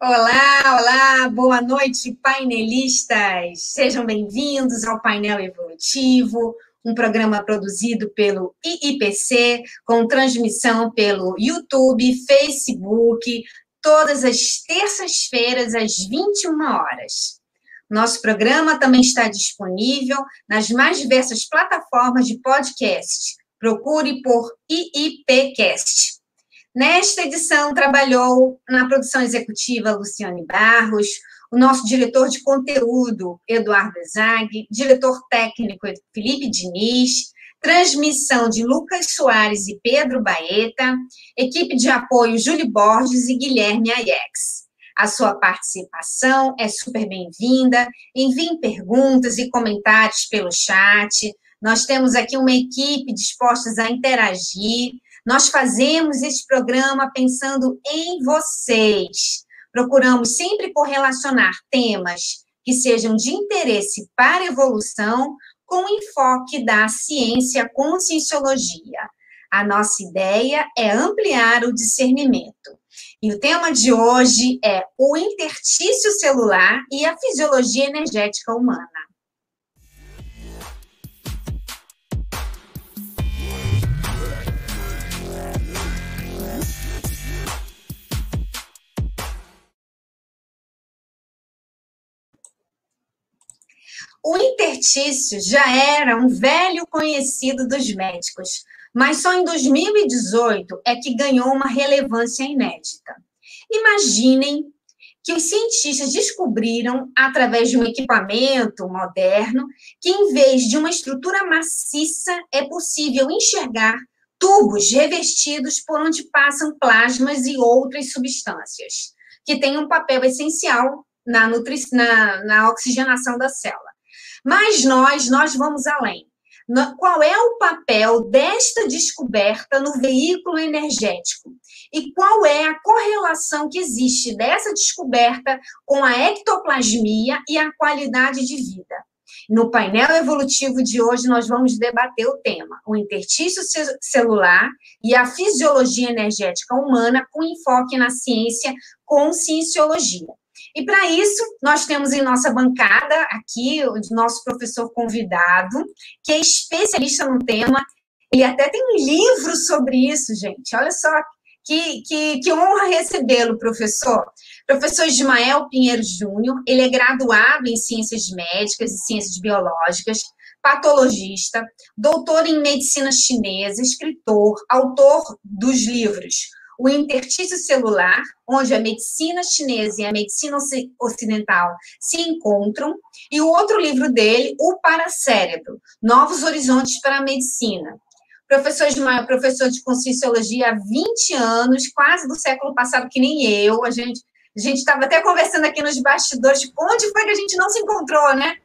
Olá, olá, boa noite, painelistas. Sejam bem-vindos ao Painel Evolutivo, um programa produzido pelo IIPC, com transmissão pelo YouTube, Facebook, todas as terças-feiras, às 21 horas. Nosso programa também está disponível nas mais diversas plataformas de podcast. Procure por IIPcast. Nesta edição, trabalhou na produção executiva Luciane Barros, o nosso diretor de conteúdo, Eduardo Zag, diretor técnico, Felipe Diniz, transmissão de Lucas Soares e Pedro Baeta, equipe de apoio Júlio Borges e Guilherme Aiex. A sua participação é super bem-vinda. Enviem perguntas e comentários pelo chat. Nós temos aqui uma equipe disposta a interagir. Nós fazemos esse programa pensando em vocês. Procuramos sempre correlacionar temas que sejam de interesse para a evolução com o enfoque da ciência conscienciologia. A nossa ideia é ampliar o discernimento. E o tema de hoje é o intertício celular e a fisiologia energética humana. O intertício já era um velho conhecido dos médicos, mas só em 2018 é que ganhou uma relevância inédita. Imaginem que os cientistas descobriram, através de um equipamento moderno, que em vez de uma estrutura maciça, é possível enxergar tubos revestidos por onde passam plasmas e outras substâncias, que têm um papel essencial na, na, na oxigenação da célula. Mas nós, nós vamos além. Qual é o papel desta descoberta no veículo energético? E qual é a correlação que existe dessa descoberta com a ectoplasmia e a qualidade de vida? No painel evolutivo de hoje, nós vamos debater o tema: o intertício celular e a fisiologia energética humana, com enfoque na ciência conscienciologia. E para isso, nós temos em nossa bancada aqui o nosso professor convidado, que é especialista no tema. Ele até tem um livro sobre isso, gente. Olha só que, que, que honra recebê-lo, professor. Professor Ismael Pinheiro Júnior, ele é graduado em Ciências Médicas e Ciências Biológicas, patologista, doutor em medicina chinesa, escritor, autor dos livros o intertício celular, onde a medicina chinesa e a medicina ocidental se encontram, e o outro livro dele, O Paracérebro, Novos Horizontes para a Medicina. Professor Ismael, professor de Conscienciologia há 20 anos, quase do século passado, que nem eu, a gente a gente estava até conversando aqui nos bastidores, onde foi que a gente não se encontrou, né?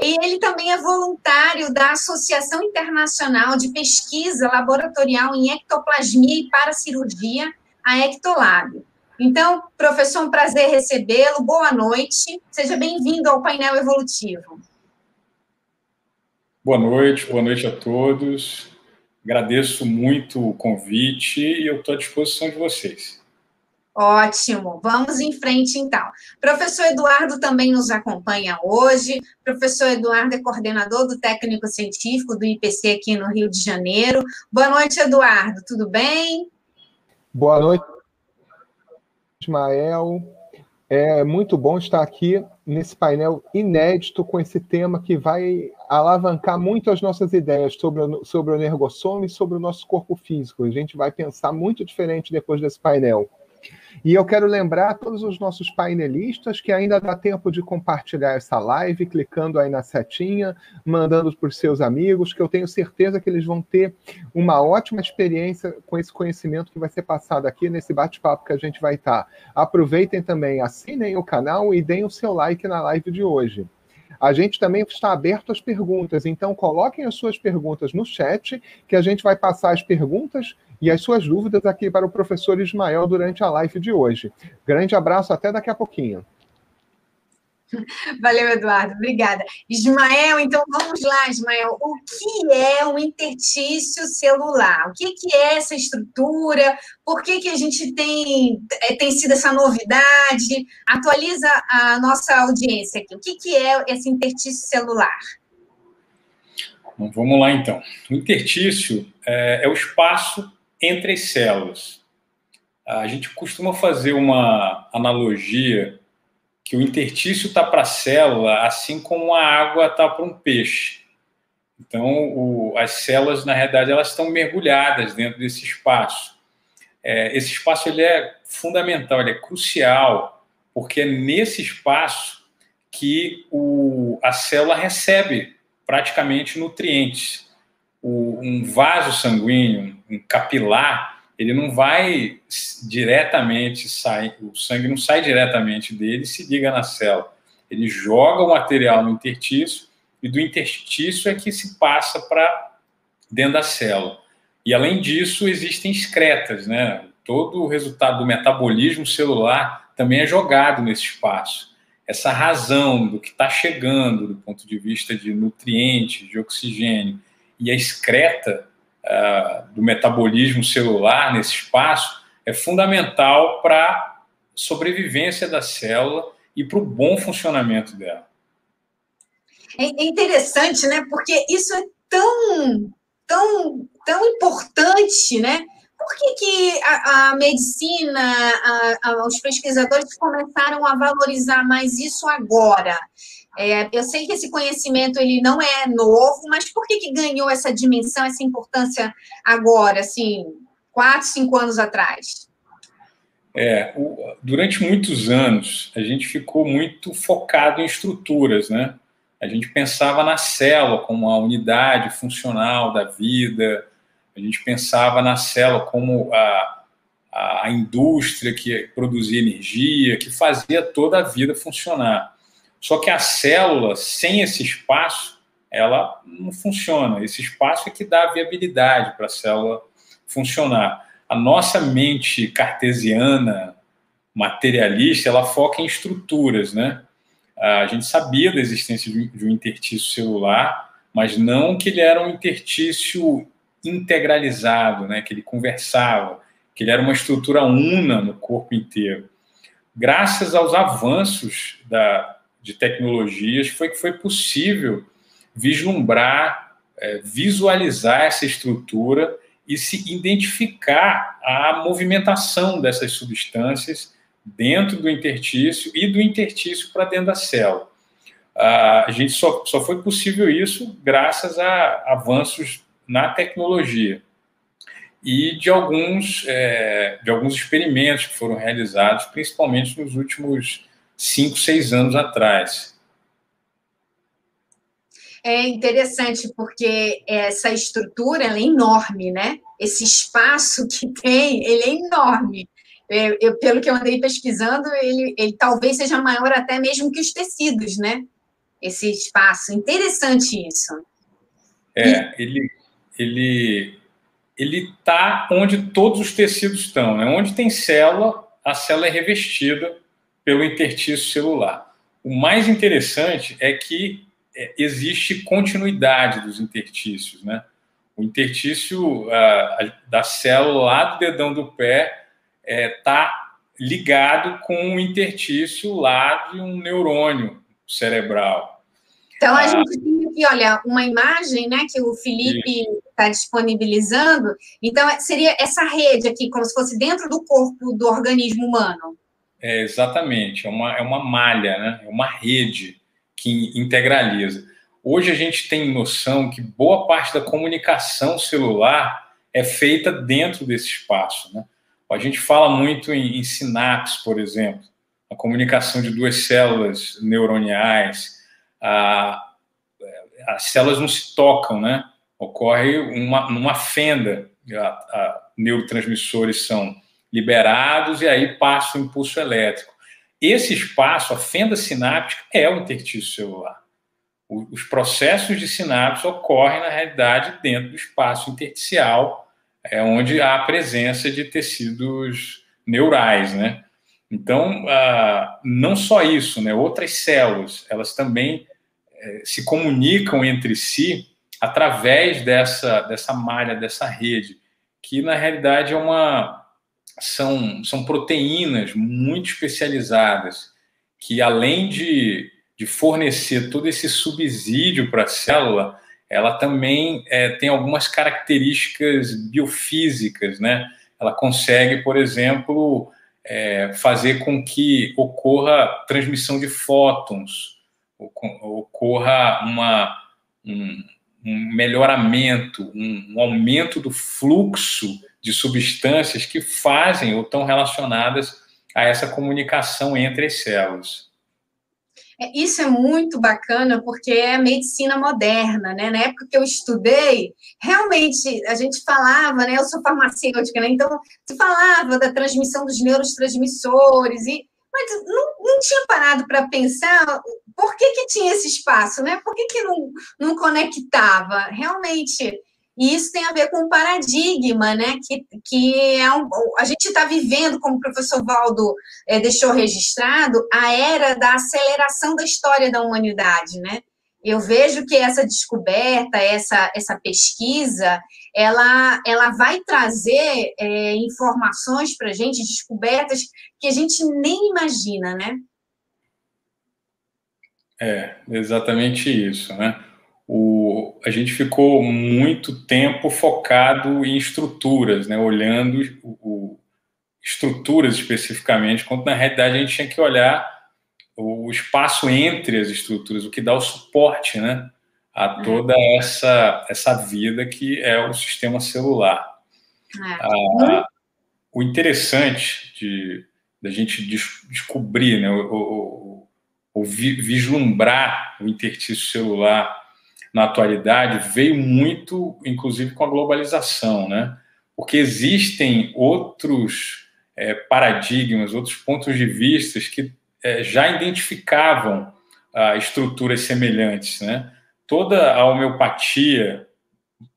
E ele também é voluntário da Associação Internacional de Pesquisa Laboratorial em Ectoplasmia e Paracirurgia, a Ectolab. Então, professor, um prazer recebê-lo. Boa noite. Seja bem-vindo ao painel evolutivo. Boa noite, boa noite a todos. Agradeço muito o convite e eu estou à disposição de vocês. Ótimo, vamos em frente então. Professor Eduardo também nos acompanha hoje. Professor Eduardo é coordenador do técnico científico do IPC aqui no Rio de Janeiro. Boa noite, Eduardo, tudo bem? Boa noite, Ismael. É muito bom estar aqui nesse painel inédito com esse tema que vai alavancar muito as nossas ideias sobre, sobre o energossoma e sobre o nosso corpo físico. A gente vai pensar muito diferente depois desse painel. E eu quero lembrar todos os nossos painelistas que ainda dá tempo de compartilhar essa live, clicando aí na setinha, mandando para os seus amigos, que eu tenho certeza que eles vão ter uma ótima experiência com esse conhecimento que vai ser passado aqui nesse bate-papo que a gente vai estar. Aproveitem também, assinem o canal e deem o seu like na live de hoje. A gente também está aberto às perguntas, então coloquem as suas perguntas no chat, que a gente vai passar as perguntas e as suas dúvidas aqui para o professor Ismael durante a live de hoje. Grande abraço, até daqui a pouquinho. Valeu, Eduardo, obrigada. Ismael, então vamos lá, Ismael. O que é um intertício celular? O que, que é essa estrutura? Por que, que a gente tem, é, tem sido essa novidade? Atualiza a nossa audiência aqui. O que, que é esse intertício celular? Bom, vamos lá, então. O intertício é, é o espaço entre as células. A gente costuma fazer uma analogia que o intertício está para a célula, assim como a água está para um peixe. Então, o, as células, na realidade, elas estão mergulhadas dentro desse espaço. É, esse espaço ele é fundamental, ele é crucial, porque é nesse espaço que o, a célula recebe praticamente nutrientes. O, um vaso sanguíneo, um capilar, ele não vai diretamente sair, o sangue não sai diretamente dele e se liga na célula. Ele joga o material no intertício e do intertício é que se passa para dentro da célula. E além disso, existem excretas, né? Todo o resultado do metabolismo celular também é jogado nesse espaço. Essa razão do que está chegando do ponto de vista de nutrientes, de oxigênio e a excreta uh, do metabolismo celular nesse espaço é fundamental para a sobrevivência da célula e para o bom funcionamento dela. É, é interessante, né? Porque isso é tão, tão, tão importante, né? Por que, que a, a medicina, a, a, os pesquisadores começaram a valorizar mais isso agora? É, eu sei que esse conhecimento ele não é novo, mas por que, que ganhou essa dimensão, essa importância agora, assim, quatro, cinco anos atrás? É, o, durante muitos anos a gente ficou muito focado em estruturas, né? A gente pensava na célula como a unidade funcional da vida, a gente pensava na célula como a, a indústria que produzia energia, que fazia toda a vida funcionar. Só que a célula, sem esse espaço, ela não funciona. Esse espaço é que dá viabilidade para a célula funcionar. A nossa mente cartesiana, materialista, ela foca em estruturas, né? A gente sabia da existência de um intertício celular, mas não que ele era um intertício integralizado, né? Que ele conversava, que ele era uma estrutura una no corpo inteiro. Graças aos avanços da, de tecnologias foi que foi possível vislumbrar, é, visualizar essa estrutura e se identificar a movimentação dessas substâncias dentro do intertício e do intertício para dentro da célula. a gente só, só foi possível isso graças a avanços na tecnologia e de alguns, é, de alguns experimentos que foram realizados, principalmente nos últimos cinco, seis anos atrás. É interessante porque essa estrutura é enorme, né? Esse espaço que tem, ele é enorme. Eu, eu, pelo que eu andei pesquisando, ele, ele talvez seja maior até mesmo que os tecidos, né? Esse espaço. Interessante isso. É, e... ele ele ele está onde todos os tecidos estão, né? Onde tem célula, a célula é revestida pelo intertício celular. O mais interessante é que é, existe continuidade dos intertícios, né? O intertício uh, da célula lá do dedão do pé está é, tá ligado com o intertício lá de um neurônio cerebral. Então, a ah, gente tem aqui, olha, uma imagem né, que o Felipe está disponibilizando. Então, seria essa rede aqui, como se fosse dentro do corpo do organismo humano. É, exatamente, é uma, é uma malha, né? é uma rede que integraliza. Hoje a gente tem noção que boa parte da comunicação celular é feita dentro desse espaço. Né? A gente fala muito em, em sinapse, por exemplo, a comunicação de duas células neuroniais. A, as células não se tocam, né? Ocorre uma, uma fenda. A, a, neurotransmissores são liberados e aí passa o impulso elétrico. Esse espaço, a fenda sináptica, é o intertício celular. Os processos de sinapse ocorrem, na realidade, dentro do espaço intersticial, é onde há a presença de tecidos neurais, né? Então, ah, não só isso, né? Outras células, elas também eh, se comunicam entre si através dessa, dessa malha, dessa rede, que na realidade é uma são, são proteínas muito especializadas que além de, de fornecer todo esse subsídio para a célula, ela também é, tem algumas características biofísicas, né? Ela consegue, por exemplo, é, fazer com que ocorra transmissão de fótons, ocorra uma, um, um melhoramento, um, um, aumento do fluxo de substâncias que fazem ou estão relacionadas a essa comunicação entre as células. É, isso é muito bacana porque é medicina moderna, né? Na época que eu estudei, realmente a gente falava, né? Eu sou farmacêutica, né? Então se falava da transmissão dos neurotransmissores e mas não, não tinha parado para pensar por que, que tinha esse espaço, né? Por que, que não, não conectava? Realmente, e isso tem a ver com o paradigma, né? Que, que é um, a gente está vivendo, como o professor Valdo é, deixou registrado, a era da aceleração da história da humanidade, né? Eu vejo que essa descoberta, essa, essa pesquisa, ela, ela vai trazer é, informações para a gente, descobertas que a gente nem imagina, né? É, exatamente isso, né? o, a gente ficou muito tempo focado em estruturas, né, olhando o, o, estruturas especificamente, quando na realidade a gente tinha que olhar o espaço entre as estruturas, o que dá o suporte né, a uhum. toda essa, essa vida que é o sistema celular. É. Ah, o interessante de da gente des descobrir, né, o, o, vislumbrar o interstício celular na atualidade veio muito, inclusive, com a globalização, né? Porque existem outros é, paradigmas, outros pontos de vista que é, já identificavam ah, estruturas semelhantes, né? Toda a homeopatia,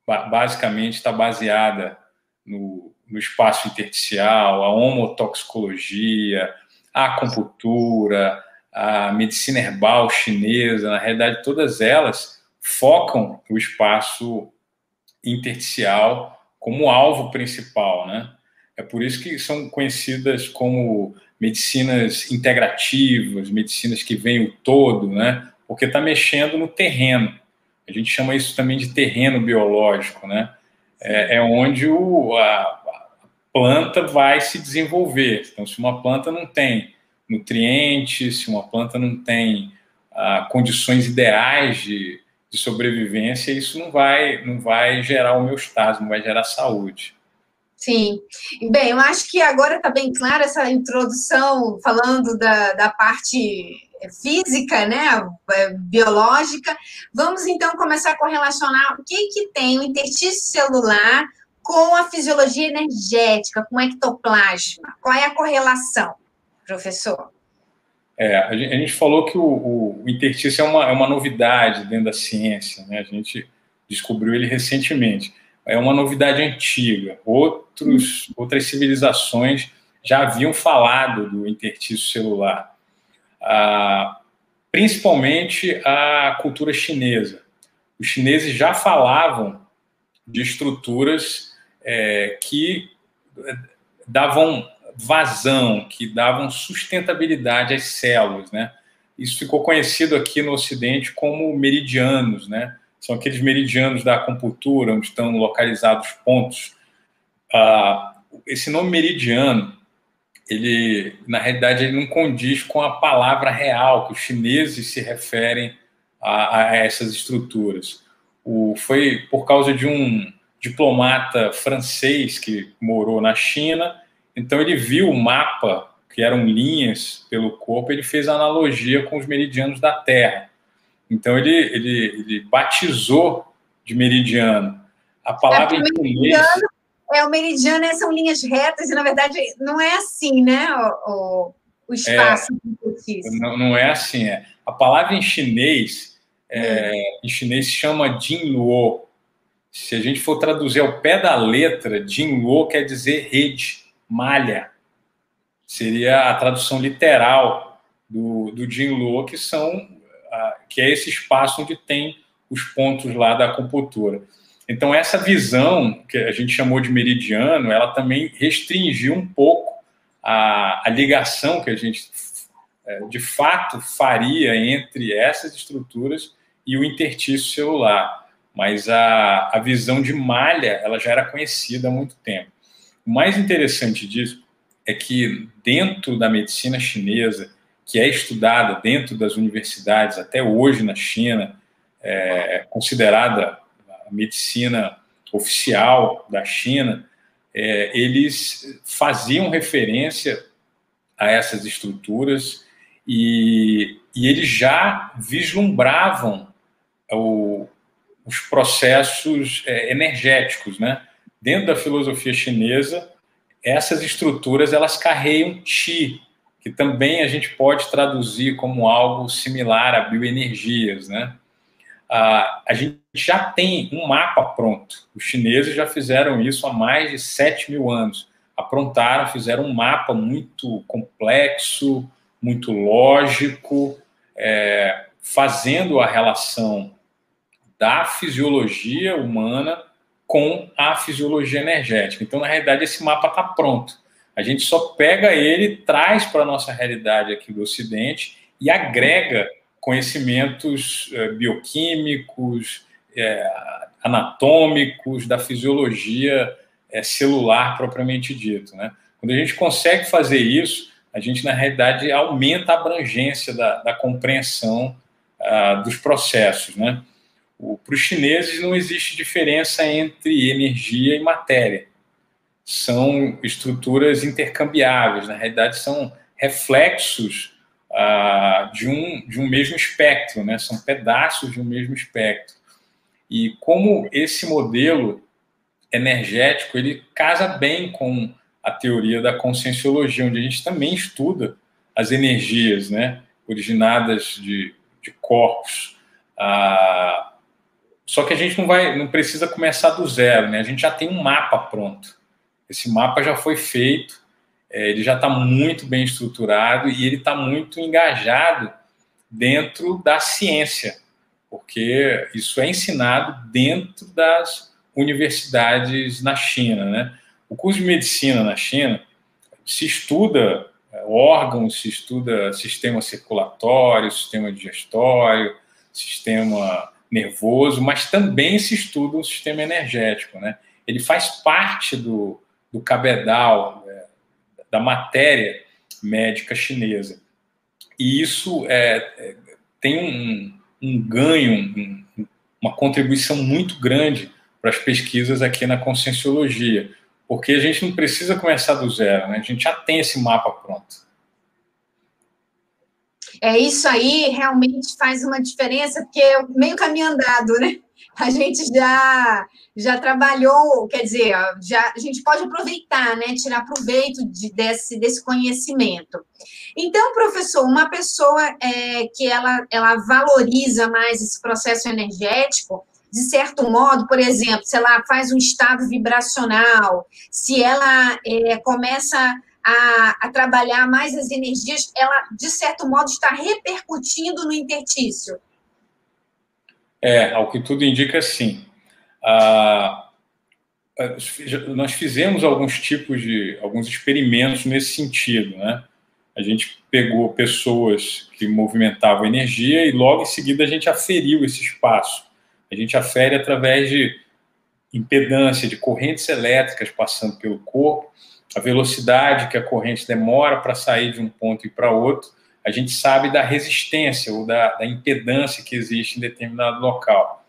basicamente, está baseada no, no espaço intersticial, a homotoxicologia, a acupuntura, a medicina herbal chinesa, na realidade, todas elas focam o espaço intersticial como alvo principal, né? É por isso que são conhecidas como medicinas integrativas, medicinas que veem o todo, né? Porque está mexendo no terreno. A gente chama isso também de terreno biológico, né? É, é onde o, a, planta vai se desenvolver. Então, se uma planta não tem nutrientes, se uma planta não tem ah, condições ideais de, de sobrevivência, isso não vai, não vai gerar homeostase, não vai gerar saúde. Sim. Bem, eu acho que agora está bem clara essa introdução falando da, da parte física, né, é, biológica. Vamos então começar a correlacionar o que, que tem o interstício celular com a fisiologia energética, com o ectoplasma. Qual é a correlação, professor? É, a, gente, falou que o, o, o interstício é uma, é uma novidade dentro da ciência, né? A gente descobriu ele recentemente. É uma novidade antiga. Outros, outras civilizações já haviam falado do interstício celular, ah, principalmente a cultura chinesa. Os chineses já falavam de estruturas é, que davam vazão, que davam sustentabilidade às células, né? Isso ficou conhecido aqui no Ocidente como meridianos, né? São aqueles meridianos da acupuntura, onde estão localizados pontos. Ah, esse nome meridiano, ele, na realidade, ele não condiz com a palavra real que os chineses se referem a, a essas estruturas. O, foi por causa de um diplomata francês que morou na China então ele viu o mapa, que eram linhas pelo corpo, ele fez analogia com os meridianos da Terra. Então ele, ele, ele batizou de meridiano. A palavra é, em inglês... É, o meridiano são linhas retas, e na verdade não é assim, né? O, o espaço é, não, não é assim, é. A palavra em chinês, é, hum. em chinês se chama Jinluo. Se a gente for traduzir ao pé da letra, Jinluo quer dizer rede malha. seria a tradução literal do, do Jinlo, que são que é esse espaço onde tem os pontos lá da acupuntura. Então, essa visão, que a gente chamou de meridiano, ela também restringiu um pouco a, a ligação que a gente, é, de fato, faria entre essas estruturas e o intertício celular. Mas a, a visão de malha, ela já era conhecida há muito tempo. O mais interessante disso é que, dentro da medicina chinesa, que é estudada dentro das universidades até hoje na China, é considerada a medicina oficial da China, é, eles faziam referência a essas estruturas e, e eles já vislumbravam o, os processos é, energéticos, né? Dentro da filosofia chinesa, essas estruturas elas carregam chi, que também a gente pode traduzir como algo similar a bioenergias, né? Ah, a gente já tem um mapa pronto. Os chineses já fizeram isso há mais de 7 mil anos. Aprontaram, fizeram um mapa muito complexo, muito lógico, é, fazendo a relação da fisiologia humana com a fisiologia energética. Então, na realidade, esse mapa está pronto. A gente só pega ele, traz para a nossa realidade aqui do Ocidente e agrega conhecimentos é, bioquímicos, é, anatômicos, da fisiologia é, celular propriamente dito. Né? Quando a gente consegue fazer isso, a gente, na realidade, aumenta a abrangência da, da compreensão uh, dos processos. Né? Para os chineses, não existe diferença entre energia e matéria são estruturas intercambiáveis, na realidade são reflexos ah, de, um, de um mesmo espectro, né? são pedaços de um mesmo espectro. E como esse modelo energético ele casa bem com a teoria da conscienciologia, onde a gente também estuda as energias né? originadas de, de corpos. Ah, só que a gente não vai, não precisa começar do zero, né? A gente já tem um mapa pronto. Esse mapa já foi feito, é, ele já está muito bem estruturado e ele está muito engajado dentro da ciência, porque isso é ensinado dentro das universidades na China. Né? O curso de medicina na China se estuda é, órgãos, se estuda sistema circulatório, sistema digestório, sistema nervoso, mas também se estuda o sistema energético. Né? Ele faz parte do, do cabedal, é, da matéria médica chinesa. E isso é, é tem um, um ganho, um, uma contribuição muito grande para as pesquisas aqui na conscienciologia, porque a gente não precisa começar do zero, né? a gente já tem esse mapa pronto. É isso aí, realmente faz uma diferença, porque é meio caminho andado, né? a gente já já trabalhou, quer dizer, já a gente pode aproveitar, né, tirar proveito de, desse, desse conhecimento. Então, professor, uma pessoa é, que ela, ela valoriza mais esse processo energético, de certo modo, por exemplo, se ela faz um estado vibracional, se ela é, começa a, a, trabalhar mais as energias, ela, de certo modo, está repercutindo no intertício. É, ao que tudo indica, sim. Ah, nós fizemos alguns tipos de, alguns experimentos nesse sentido, né? A gente pegou pessoas que movimentavam energia e logo em seguida a gente aferiu esse espaço. A gente afere através de impedância, de correntes elétricas passando pelo corpo, a velocidade que a corrente demora para sair de um ponto e para outro, a gente sabe da resistência ou da, da impedância que existe em determinado local.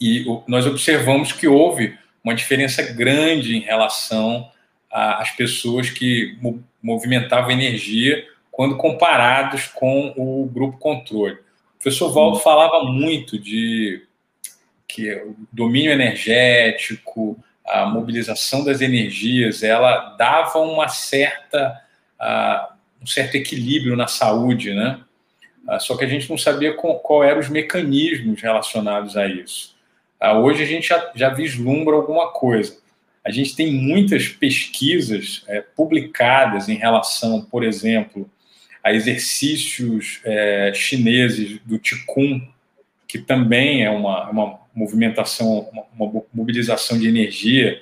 E o, nós observamos que houve uma diferença grande em relação às pessoas que movimentavam energia quando comparados com o grupo controle. O professor Valdo falava muito de que o domínio energético, a mobilização das energias, ela dava uma certa um certo equilíbrio na saúde, né? Ah, só que a gente não sabia qual, qual eram os mecanismos relacionados a isso. Ah, hoje a gente já, já vislumbra alguma coisa. a gente tem muitas pesquisas é, publicadas em relação, por exemplo, a exercícios é, chineses do Qigong, que também é uma, uma movimentação, uma, mobilização de energia,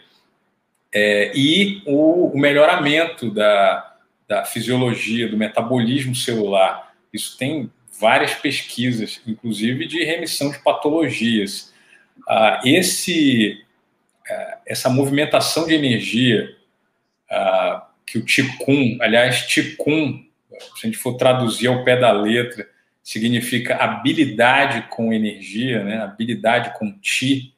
é, e o, o melhoramento da, da fisiologia, do metabolismo celular. Isso tem várias pesquisas, inclusive de remissão de patologias. Ah, esse, ah, essa movimentação de energia ah, que o Qigong, aliás, Qigong, se a gente for traduzir ao pé da letra, significa habilidade com energia, né? habilidade com Ti,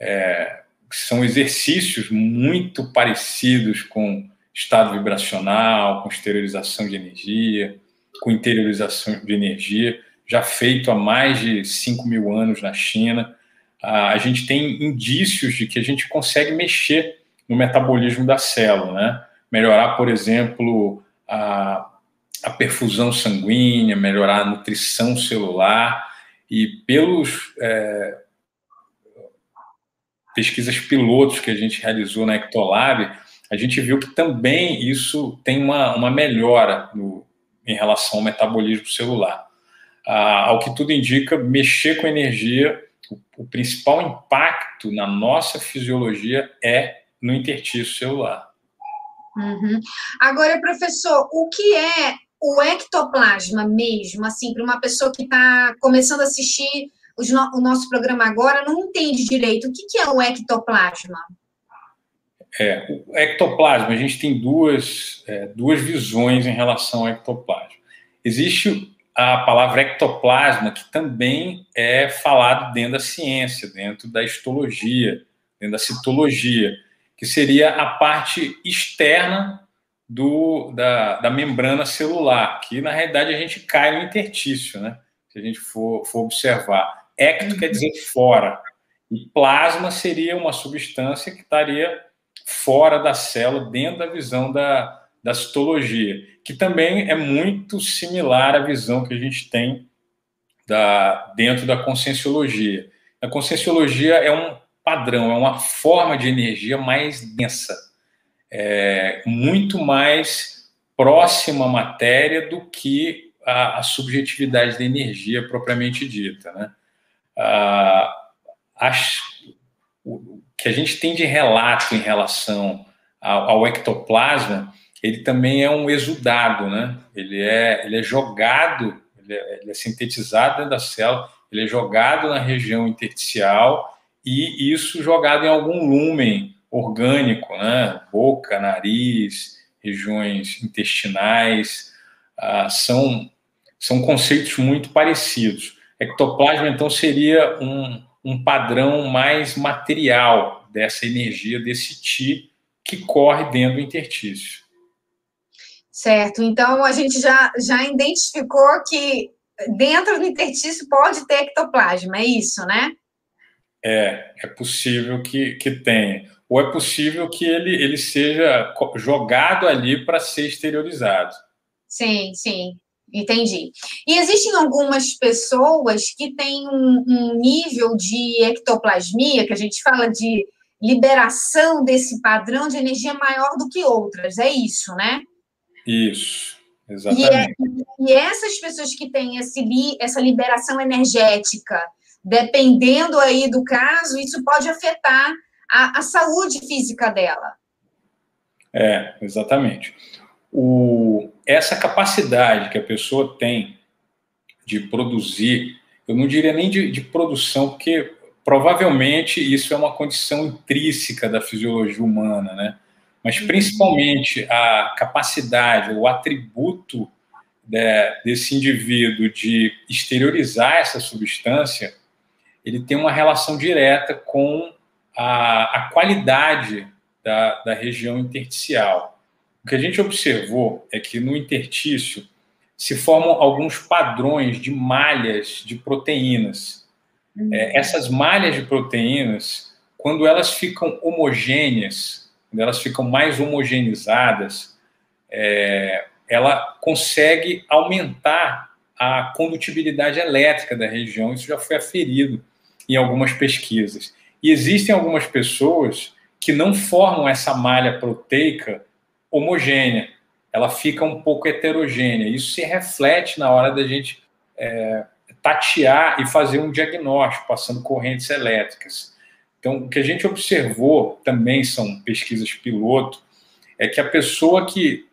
é, são exercícios muito parecidos com estado vibracional, com esterilização de energia, com interiorização de energia, já feito há mais de 5 mil anos na China. A gente tem indícios de que a gente consegue mexer no metabolismo da célula, né? Melhorar, por exemplo, a, a perfusão sanguínea, melhorar a nutrição celular e pelos é, pesquisas pilotos que a gente realizou na Ectolab, a gente viu que também isso tem uma, uma melhora no, em relação ao metabolismo celular. Ah, ao que tudo indica, mexer com energia, o, o principal impacto na nossa fisiologia é no interstício celular. Uhum. Agora, professor, o que é o ectoplasma mesmo, assim, para uma pessoa que está começando a assistir o nosso programa agora, não entende direito. O que, que é o ectoplasma? É, o ectoplasma, a gente tem duas, é, duas visões em relação ao ectoplasma. Existe a palavra ectoplasma, que também é falado dentro da ciência, dentro da histologia, dentro da citologia, que seria a parte externa do, da, da membrana celular, que na realidade a gente cai no intertício, né? Se a gente for, for observar. Ecto quer dizer fora, e plasma seria uma substância que estaria fora da célula, dentro da visão da, da citologia, que também é muito similar à visão que a gente tem da, dentro da conscienciologia. A conscienciologia é um padrão, é uma forma de energia mais densa, é, muito mais próxima à matéria do que a, a subjetividade da energia propriamente dita. Né? Ah, o que a gente tem de relato em relação ao, ao, ectoplasma, ele também é um exudado, né? ele, é, ele é jogado, ele é, ele é sintetizado dentro da célula, ele é jogado na região intersticial e isso jogado em algum lumen orgânico, né? Boca, nariz, regiões intestinais, ah, são, são conceitos muito parecidos. Ectoplasma, então, seria um, um padrão mais material dessa energia, desse ti que corre dentro do intertício. Certo, então a gente já, já identificou que dentro do intertício pode ter ectoplasma, é isso, né? É, é possível que, que tenha ou é possível que ele, ele seja jogado ali para ser exteriorizado. Sim, sim, entendi. E existem algumas pessoas que têm um, um nível de ectoplasmia, que a gente fala de liberação desse padrão de energia maior do que outras, é isso, né? Isso, exatamente. E, é, e essas pessoas que têm esse, essa liberação energética, dependendo aí do caso, isso pode afetar a, a saúde física dela. É, exatamente. O, essa capacidade que a pessoa tem de produzir, eu não diria nem de, de produção, porque provavelmente isso é uma condição intrínseca da fisiologia humana, né? Mas uhum. principalmente a capacidade, o atributo de, desse indivíduo de exteriorizar essa substância, ele tem uma relação direta com a, a qualidade da, da região intersticial. O que a gente observou é que no intertício se formam alguns padrões de malhas de proteínas. Uhum. É, essas malhas de proteínas, quando elas ficam homogêneas, quando elas ficam mais homogeneizadas, é, ela consegue aumentar a condutibilidade elétrica da região. Isso já foi aferido em algumas pesquisas. E existem algumas pessoas que não formam essa malha proteica homogênea. Ela fica um pouco heterogênea. Isso se reflete na hora da gente é, tatear e fazer um diagnóstico, passando correntes elétricas. Então, o que a gente observou também são pesquisas piloto, é que a pessoa que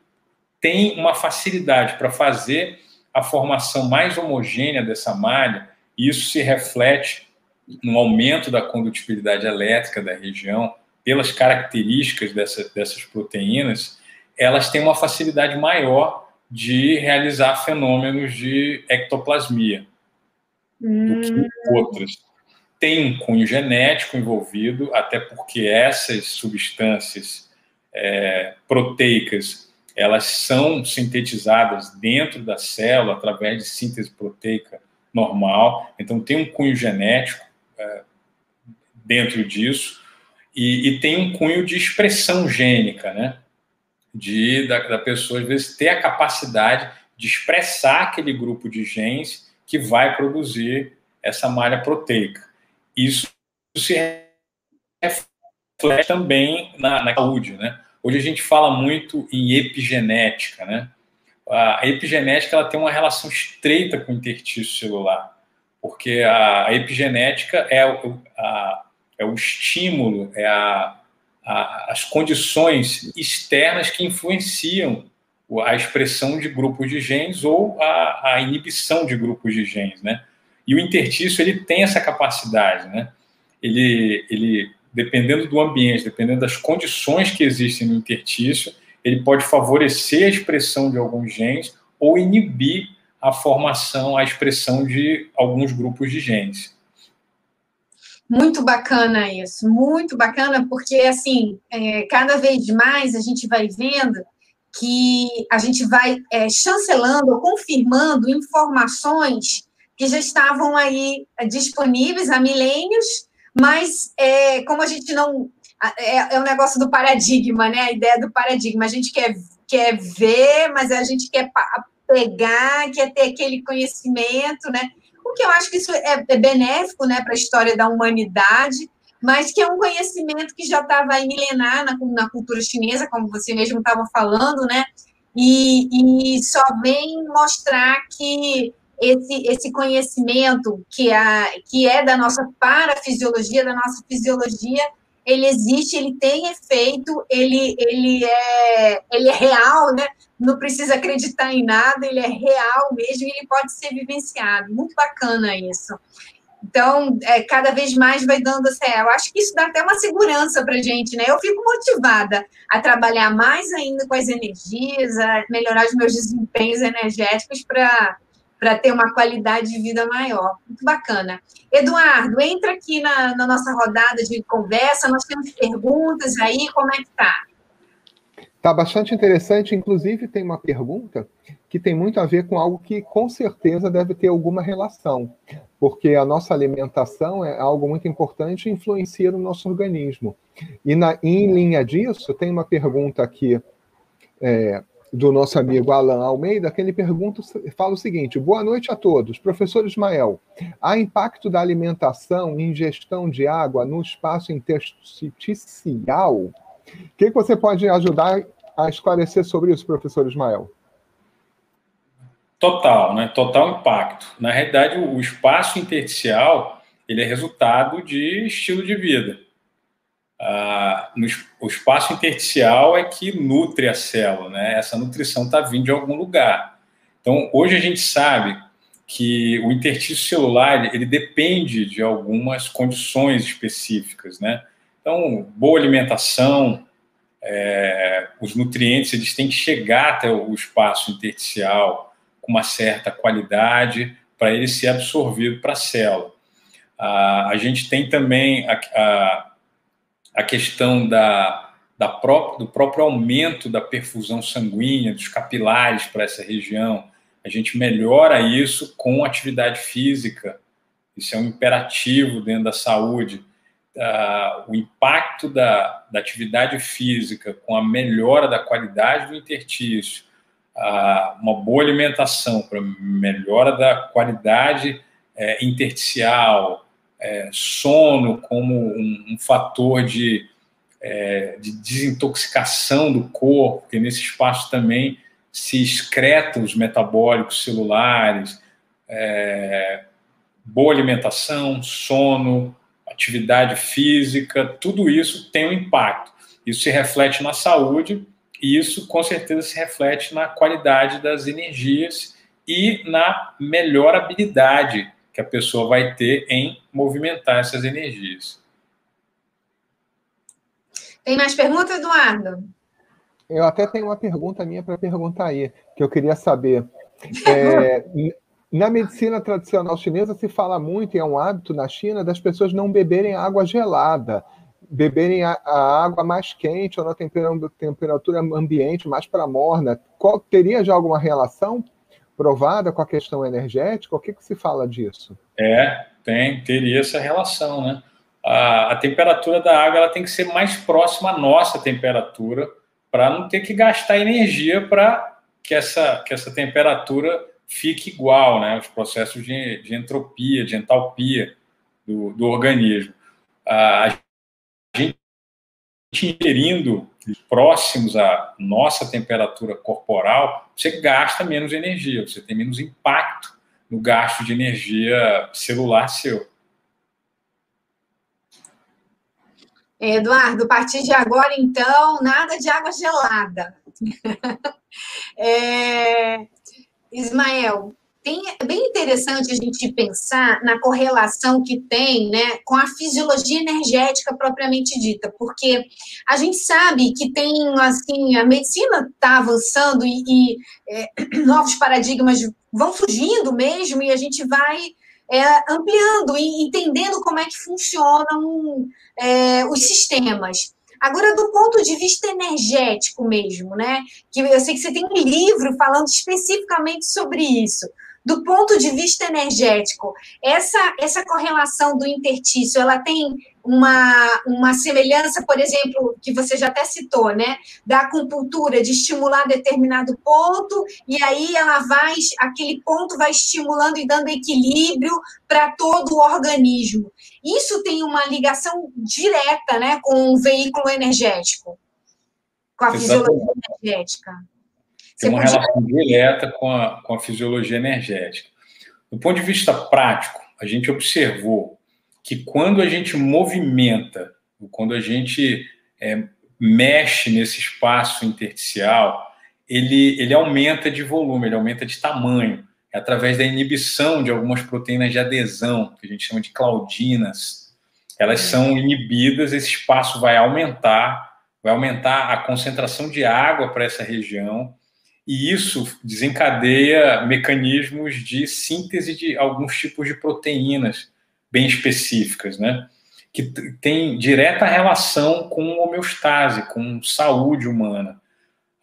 tem uma facilidade para fazer a formação mais homogênea dessa malha, isso se reflete no aumento da condutibilidade elétrica da região, pelas características dessa, dessas proteínas, elas têm uma facilidade maior de realizar fenômenos de ectoplasmia hum. do que hum. outras. Tem um cunho genético envolvido, até porque essas substâncias é, proteicas elas são sintetizadas dentro da célula através de síntese proteica normal, então tem um cunho genético é, dentro disso e, e, tem um cunho de expressão gênica, né? De da, da pessoa às vezes ter a capacidade de expressar aquele grupo de genes que vai produzir essa malha proteica. Isso se reflete também na, na saúde, né? Hoje a gente fala muito em epigenética, né? A epigenética ela tem uma relação estreita com o intertício celular, porque a epigenética é o, a, é o estímulo, é a, a, as condições externas que influenciam a expressão de grupos de genes ou a, a inibição de grupos de genes, né? E o intertício ele tem essa capacidade, né? Ele, ele dependendo do ambiente, dependendo das condições que existem no intertício, ele pode favorecer a expressão de alguns genes ou inibir a formação, a expressão de alguns grupos de genes. Muito bacana isso, muito bacana, porque assim, é, cada vez mais a gente vai vendo que a gente vai é, chancelando ou confirmando informações que já estavam aí é, disponíveis há milênios mas é, como a gente não. É, é um negócio do paradigma, né? A ideia do paradigma. A gente quer, quer ver, mas a gente quer pegar, quer ter aquele conhecimento, né? O que eu acho que isso é, é benéfico né, para a história da humanidade, mas que é um conhecimento que já estava milenar na, na cultura chinesa, como você mesmo estava falando, né? E, e só vem mostrar que esse, esse conhecimento que, a, que é da nossa parafisiologia, da nossa fisiologia, ele existe, ele tem efeito, ele, ele, é, ele é real, né? Não precisa acreditar em nada, ele é real mesmo e ele pode ser vivenciado. Muito bacana isso. Então, é, cada vez mais vai dando assim, eu acho que isso dá até uma segurança para a gente, né? Eu fico motivada a trabalhar mais ainda com as energias, a melhorar os meus desempenhos energéticos para para ter uma qualidade de vida maior. Muito bacana. Eduardo, entra aqui na, na, nossa rodada de conversa, nós temos perguntas aí, como é que está? Está bastante interessante, inclusive tem uma pergunta que tem muito a ver com algo que com certeza deve ter alguma relação, porque a nossa alimentação é algo muito importante e influencia no nosso organismo. E na, em linha disso, tem uma pergunta aqui é, do nosso amigo Alan Almeida, que ele pergunta, fala o seguinte: Boa noite a todos. Professor Ismael, há impacto da alimentação e ingestão de água no espaço intersticial? O que você pode ajudar a esclarecer sobre isso, professor Ismael? Total, né? Total impacto. Na realidade, o espaço intersticial ele é resultado de estilo de vida. Ah, no, o espaço intersticial é que nutre a célula, né? Essa nutrição está vindo de algum lugar. Então, hoje a gente sabe que o interstício celular ele depende de algumas condições específicas, né? Então, boa alimentação, é, os nutrientes eles têm que chegar até o espaço intersticial com uma certa qualidade para ele ser absorvido para a célula. Ah, a gente tem também a, a a questão da, da própria, do próprio aumento da perfusão sanguínea, dos capilares para essa região. A gente melhora isso com atividade física. Isso é um imperativo dentro da saúde. Uh, o impacto da, da, atividade física com a melhora da qualidade do intertício, uh, uma boa alimentação para melhora da qualidade é, intersticial, é, sono como um, um, fator de é, de desintoxicação do corpo, porque nesse espaço também se excretam os metabólicos celulares, é, boa alimentação, sono, atividade física, tudo isso tem um impacto. Isso se reflete na saúde e isso com certeza se reflete na qualidade das energias e na melhor habilidade que a pessoa vai ter em movimentar essas energias. Tem mais perguntas, Eduardo? Eu até tenho uma pergunta minha para perguntar aí, que eu queria saber. É, na medicina tradicional chinesa se fala muito, e é um hábito na China, das pessoas não beberem água gelada, beberem a, a água mais quente ou na temperatura ambiente mais para morna. Qual, teria já alguma relação provada com a questão energética? O que, que se fala disso? É, tem, teria essa relação, né? A, a temperatura da água ela tem que ser mais próxima à nossa temperatura para não ter que gastar energia para que essa, que essa temperatura fique igual, né? Os processos de, de entropia, de entalpia do, do organismo. A gente ingerindo próximos à nossa temperatura corporal, você gasta menos energia, você tem menos impacto no gasto de energia celular seu. Eduardo, a partir de agora, então, nada de água gelada. é, Ismael, tem, é bem interessante a gente pensar na correlação que tem né, com a fisiologia energética propriamente dita, porque a gente sabe que tem, assim, a medicina está avançando e, e é, novos paradigmas vão surgindo mesmo, e a gente vai é, ampliando e entendendo como é que funcionam é, os sistemas. Agora, do ponto de vista energético mesmo, né? Que eu sei que você tem um livro falando especificamente sobre isso. Do ponto de vista energético, essa, essa correlação do intertício, ela tem uma, uma semelhança, por exemplo, que você já até citou, né? Da acupuntura, de estimular determinado ponto, e aí ela vai, aquele ponto vai estimulando e dando equilíbrio para todo o organismo. Isso tem uma ligação direta né, com o veículo energético, com a fisiologia energética. Tem uma podia... relação direta com a, com a fisiologia energética. Do ponto de vista prático, a gente observou que quando a gente movimenta, quando a gente é, mexe nesse espaço intersticial, ele, ele aumenta de volume, ele aumenta de tamanho é através da inibição de algumas proteínas de adesão, que a gente chama de claudinas. Elas são inibidas, esse espaço vai aumentar, vai aumentar a concentração de água para essa região, e isso desencadeia mecanismos de síntese de alguns tipos de proteínas bem específicas, né? Que tem direta relação com homeostase, com saúde humana.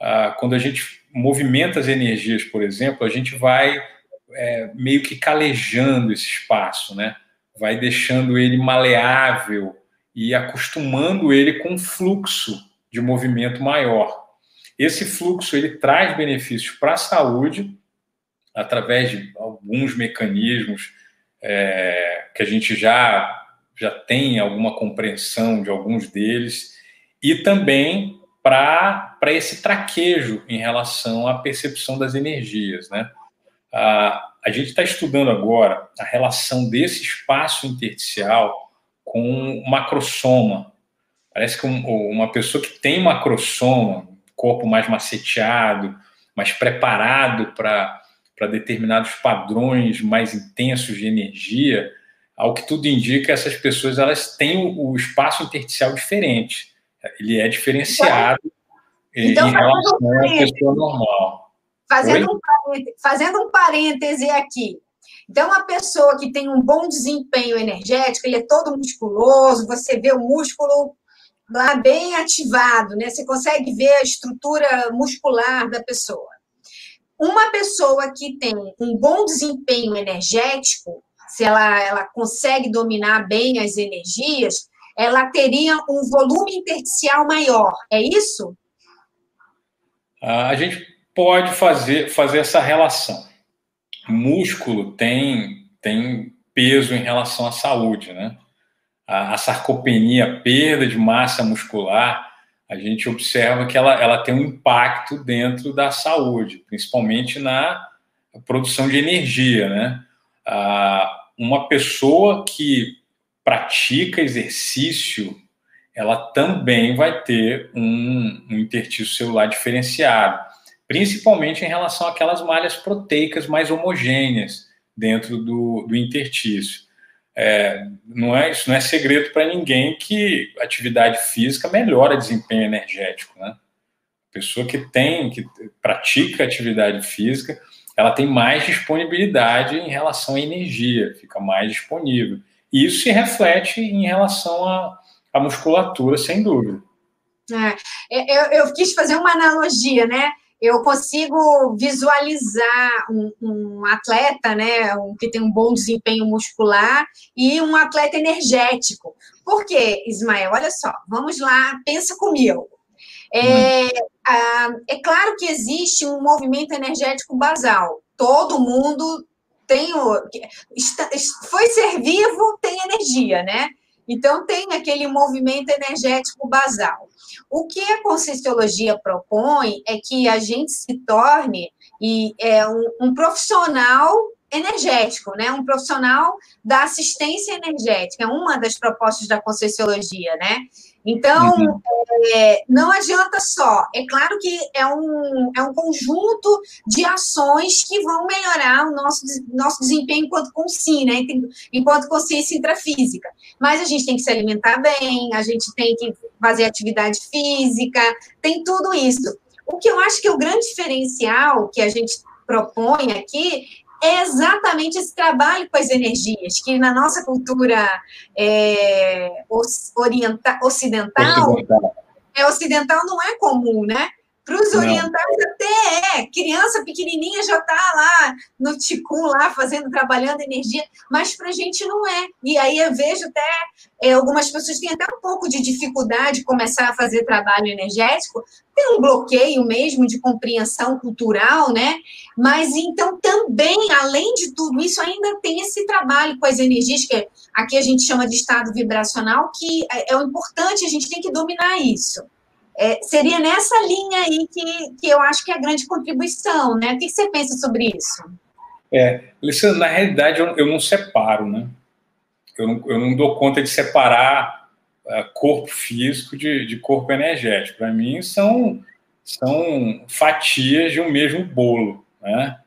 Ah, quando a gente movimenta as energias, por exemplo, a gente vai é, meio que calejando esse espaço, né? Vai deixando ele maleável e acostumando ele com um fluxo de movimento maior. Esse fluxo ele traz benefícios para a saúde através de alguns mecanismos é, que a gente já já tem alguma compreensão de alguns deles e também para esse traquejo em relação à percepção das energias, né? A, a gente está estudando agora a relação desse espaço intersticial com macrosoma. Parece que um, uma pessoa que tem macrosoma, corpo mais maceteado, mais preparado para determinados padrões mais intensos de energia, ao que tudo indica, essas pessoas elas têm o, o espaço intersticial diferente. Ele é diferenciado então, em relação à pessoa normal. Fazendo um, fazendo um parêntese aqui. Então, a pessoa que tem um bom desempenho energético, ele é todo musculoso, você vê o músculo lá bem ativado, né? Você consegue ver a estrutura muscular da pessoa. Uma pessoa que tem um bom desempenho energético, se ela, ela consegue dominar bem as energias, ela teria um volume intersticial maior, é isso? A gente pode fazer, fazer essa relação. músculo tem, tem peso em relação à saúde, né? A, sarcopenia, a perda de massa muscular, a gente observa que ela, ela tem um impacto dentro da saúde, principalmente na produção de energia, né? Ah, uma pessoa que pratica exercício, ela também vai ter um, um intertício celular diferenciado, principalmente em relação àquelas malhas proteicas mais homogêneas dentro do, do intertício. É, não é, isso não é segredo para ninguém que atividade física melhora desempenho energético. Né? A pessoa que tem, que pratica atividade física, ela tem mais disponibilidade em relação à energia, fica mais disponível. E isso se reflete em relação à, à musculatura, sem dúvida. É, eu, eu quis fazer uma analogia, né? Eu consigo visualizar um, um, atleta, né, um, que tem um bom desempenho muscular e um atleta energético. Por quê, Ismael? Olha só, vamos lá, pensa comigo. É, hum. é claro que existe um movimento energético basal. Todo mundo tem o, está, foi ser vivo, tem energia, né? Então tem aquele movimento energético basal. O que a Conscienciologia propõe é que a gente se torne e, é, um, um profissional energético, né? Um profissional da assistência energética, é uma das propostas da Conscienciologia, né? Então, uhum. é, não adianta só. É claro que é um, é um conjunto de ações que vão melhorar o nosso, nosso desempenho enquanto consciência, né? enquanto consciência intrafísica. Mas a gente tem que se alimentar bem, a gente tem que fazer atividade física, tem tudo isso. O que eu acho que é o grande diferencial que a gente propõe aqui é exatamente esse trabalho com as energias, que na nossa cultura é, orienta, ocidental, ocidental, é ocidental não é comum, né? Para os orientais até é. Criança pequenininha já está lá no ticum, lá fazendo, trabalhando energia, mas para a gente não é. E aí eu vejo até é, algumas pessoas têm até um pouco de dificuldade de começar a fazer trabalho energético, um bloqueio mesmo de compreensão cultural, né? Mas então também, além de tudo isso, ainda tem esse trabalho com as energias, que aqui a gente chama de estado vibracional, que é, é o importante, a gente tem que dominar isso. É, seria nessa linha aí que, que eu acho que é a grande contribuição, né? O que você pensa sobre isso? É, Alessandra, na realidade eu, eu não separo, né? Eu não, eu não dou conta de separar corpo físico de, de corpo energético. Para mim são, são fatias de um mesmo bolo, né?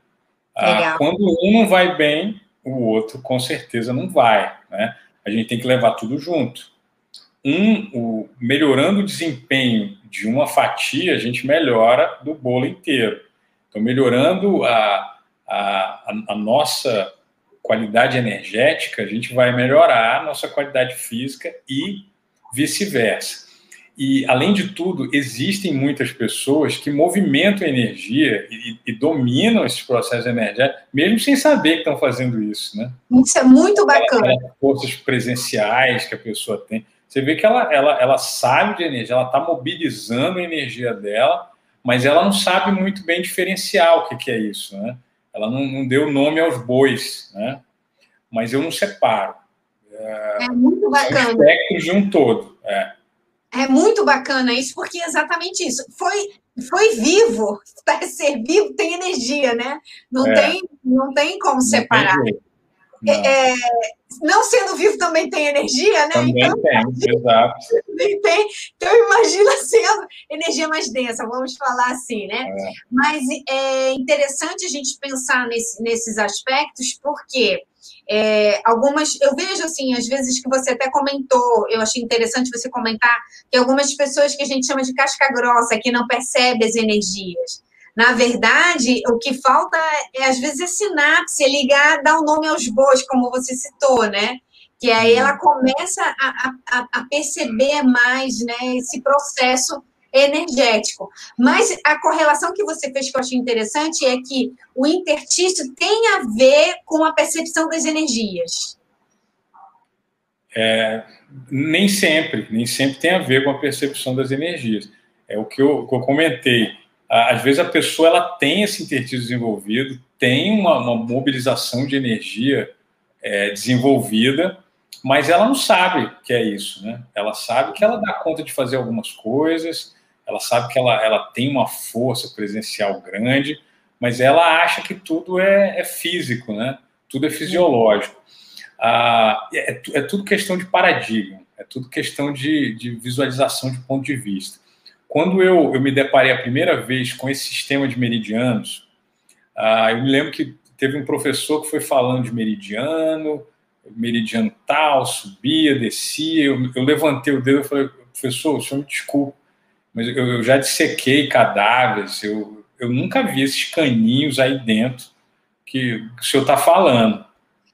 Ah, quando um não vai bem, o outro com certeza não vai, né? A gente tem que levar tudo junto. Um, o, melhorando o desempenho de uma fatia, a gente melhora do bolo inteiro. Então, melhorando a, a, a nossa qualidade energética, a gente vai melhorar a nossa qualidade física e vice-versa. E, além de tudo, existem muitas pessoas que movimentam energia e, e, dominam esses processos energéticos, mesmo sem saber que estão fazendo isso, né? Isso é muito bacana. É, forças presenciais que a pessoa tem. Você vê que ela, ela, ela sabe de energia, ela está mobilizando a energia dela, mas ela não sabe muito bem diferenciar o que, que é isso, né? Ela não, não, deu nome aos bois, né? Mas eu não separo. É, é muito bacana. É de um todo. É. é muito bacana isso, porque é exatamente isso. Foi, foi vivo, para ser vivo tem energia, né? Não, é. tem, não tem como não separar. Tem não. É, não sendo vivo também tem energia, né? Também então, tem, exato. Tem. Então, imagina sendo energia mais densa, vamos falar assim, né? É. Mas é interessante a gente pensar nesse, nesses aspectos, porque é, algumas, eu vejo assim, às vezes que você até comentou, eu achei interessante você comentar, que algumas pessoas que a gente chama de casca grossa, que não percebe as energias. Na verdade, o que falta é, às vezes, é sinapse, é ligar, dar o um nome aos bois, como você citou, né? Que aí ela começa a, a, a perceber mais né, esse processo energético. Mas a correlação que você fez que eu achei interessante é que o intertício tem a ver com a percepção das energias. É, nem sempre, nem sempre tem a ver com a percepção das energias. É o que eu, que eu comentei às vezes a pessoa ela tem esse intertício desenvolvido, tem uma, uma mobilização de energia é, desenvolvida, mas ela não sabe que é isso, né? Ela sabe que ela dá conta de fazer algumas coisas, ela sabe que ela, ela tem uma força presencial grande, mas ela acha que tudo é, é físico, né? Tudo é fisiológico. Ah, é, é, tudo questão de paradigma, é tudo questão de, de visualização de ponto de vista. Quando eu, eu me deparei a primeira vez com esse sistema de meridianos, ah, eu me lembro que teve um professor que foi falando de meridiano, meridiano tal, subia, descia. Eu, eu levantei o dedo e falei, professor, o senhor me desculpe, mas eu, eu já dissequei cadáveres, eu, eu nunca vi esses caninhos aí dentro que, o senhor está falando.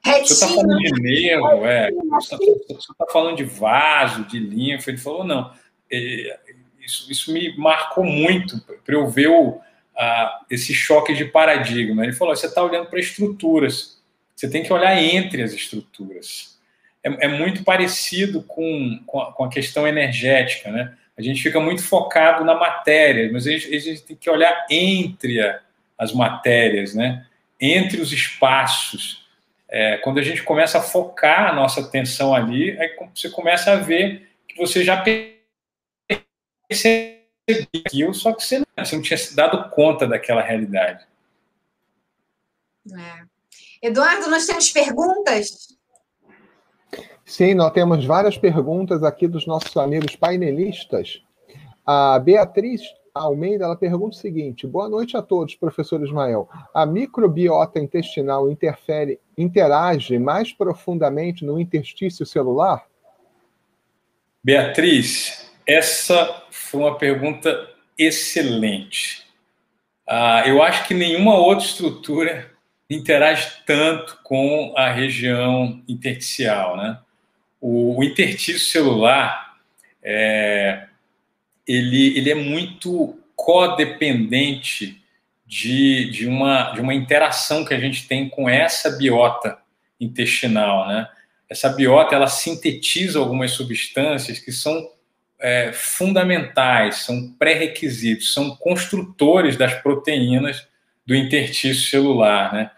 Retinho. O senhor está falando de nervo, é, o senhor está tá falando de vaso, de linfa. Ele falou, não, é, isso, isso me marcou muito para eu ver o, a, esse choque de paradigma. Ele falou, você está olhando para estruturas, você tem que olhar entre as estruturas. É, é muito parecido com, com a, com, a, questão energética, né? A gente fica muito focado na matéria, mas a gente, a gente tem que olhar entre as matérias, né? Entre os espaços. É, quando a gente começa a focar a nossa atenção ali, aí você começa a ver que você já percebeu aquilo, só que você não, você não tinha se dado conta daquela realidade. É. Eduardo, nós temos perguntas? Sim, nós temos várias perguntas aqui dos nossos amigos painelistas. A Beatriz Almeida ela pergunta o seguinte: Boa noite a todos, professor Ismael. A microbiota intestinal interfere, interage mais profundamente no interstício celular? Beatriz, essa foi uma pergunta excelente. Ah, eu acho que nenhuma outra estrutura interage tanto com a região intersticial, né? O, o interstício celular é, ele, ele é muito codependente de, de, uma, de uma interação que a gente tem com essa biota intestinal, né? Essa biota ela sintetiza algumas substâncias que são é, fundamentais, são pré-requisitos, são construtores das proteínas do interstício celular, né?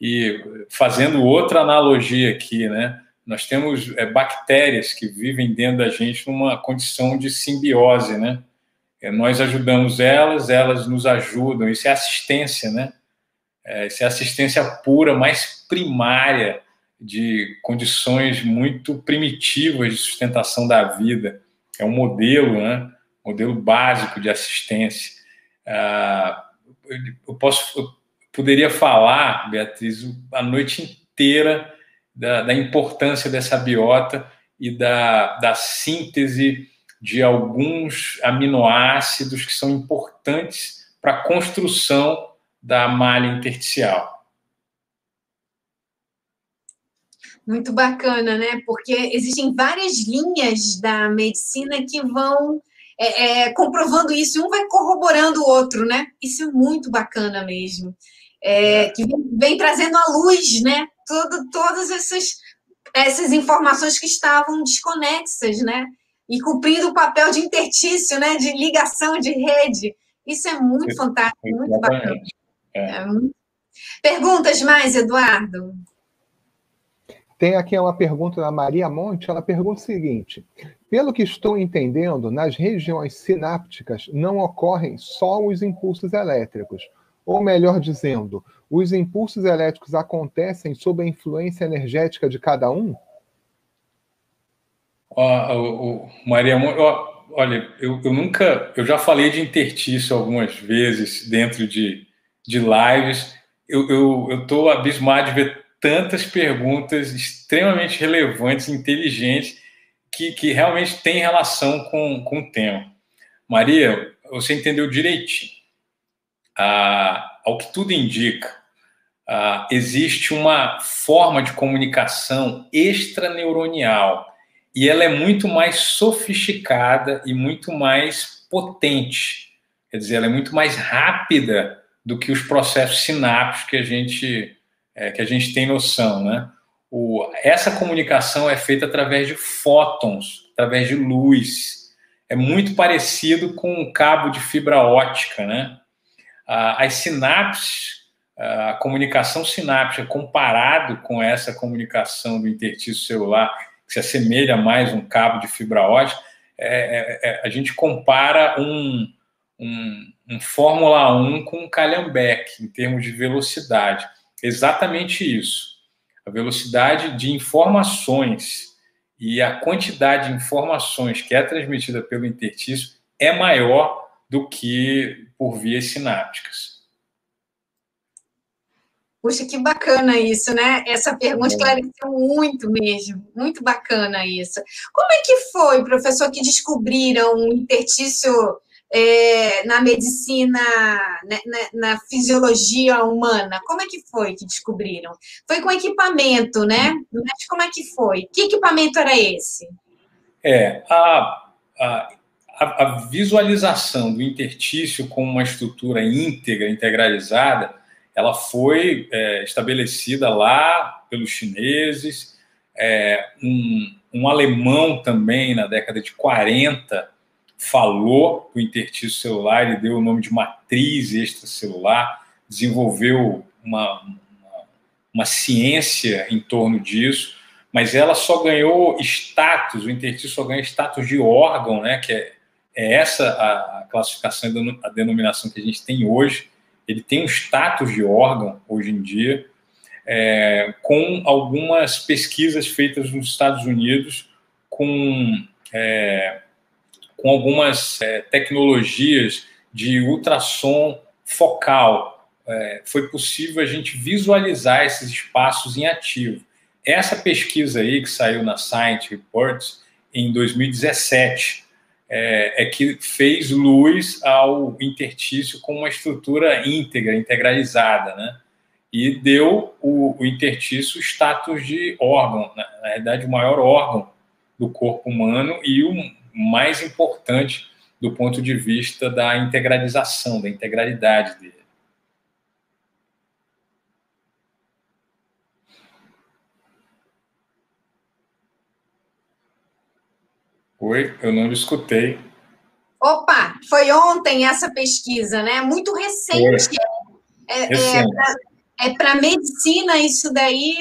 E fazendo outra analogia aqui, né? Nós temos é, bactérias que vivem dentro da gente numa condição de simbiose, né? É, nós ajudamos elas, elas nos ajudam. Isso é assistência, né? É, isso é assistência pura, mais primária de condições muito primitivas de sustentação da vida é um modelo, né? modelo básico de assistência. Ah, eu posso, eu poderia falar, Beatriz, a noite inteira da, da importância dessa biota e da, da síntese de alguns aminoácidos que são importantes para a construção da malha intersticial. Muito bacana, né? Porque existem várias linhas da medicina que vão é, é, comprovando isso, um vai corroborando o outro, né? Isso é muito bacana mesmo. É, que vem, vem, trazendo à luz, né? Todo, todas essas, essas informações que estavam desconexas, né? E cumprindo o papel de intertício, né? De ligação, de rede. Isso é muito fantástico, muito bacana. É. É Perguntas mais, Eduardo? Tem aqui uma pergunta da Maria Monte, ela pergunta o seguinte: pelo que estou entendendo, nas regiões sinápticas não ocorrem só os impulsos elétricos, ou melhor dizendo, os impulsos elétricos acontecem sob a influência energética de cada um? Uh, Maria, olha, eu, eu, nunca, eu já falei de intertício algumas vezes dentro de, de lives. Eu estou abismado de ver tantas perguntas extremamente relevantes, inteligentes, que, que realmente têm relação com, com o tema. Maria, você entendeu direitinho. Ah, ao que tudo indica, ah, existe uma forma de comunicação extraneuronial e ela é muito mais sofisticada e muito mais potente. Quer dizer, ela é muito mais rápida do que os processos sinápticos que a gente é, que a gente tem noção, né? O, essa comunicação é feita através de fótons, através de luz. É muito parecido com um cabo de fibra ótica, né? As sinapses, a comunicação sináptica comparado com essa comunicação do interstício celular, que se assemelha mais a um cabo de fibra ótica, é, é, é a gente compara um, um, um Fórmula 1 com um Calhambeck em termos de velocidade. Exatamente isso. A velocidade de informações e a quantidade de informações que é transmitida pelo intertício é maior do que por vias sinápticas. Puxa, que bacana isso, né? Essa pergunta é. esclareceu muito mesmo, muito bacana isso. Como é que foi, professor, que descobriram o intertício é, na medicina, né, na, na, fisiologia humana? Como é que foi que descobriram? Foi com equipamento, né? Mas como é que foi? Que equipamento era esse? É, a, a, a visualização do intertício como uma estrutura íntegra, integralizada, ela foi é, estabelecida lá pelos chineses, é, um, um alemão também, na década de 40, falou do intertício celular, ele deu o nome de matriz extracelular, desenvolveu uma, uma, uma, ciência em torno disso, mas ela só ganhou status, o intertício só ganha status de órgão, né, que é, é essa a, classificação, a denominação que a gente tem hoje, ele tem um status de órgão hoje em dia, é, com algumas pesquisas feitas nos Estados Unidos com é, com algumas é, tecnologias de ultrassom focal. É, foi possível a gente visualizar esses espaços em ativo. Essa pesquisa aí, que saiu na Science Reports em 2017, é, é, que fez luz ao intertício como uma estrutura íntegra, integralizada, né? E deu o, o intertício status de órgão, na, na realidade, o maior órgão do corpo humano e o mais importante do ponto de vista da integralização, da integralidade dele. Oi, eu não escutei. Opa, foi ontem essa pesquisa, né? Muito recente. É, é, recente. é para medicina isso daí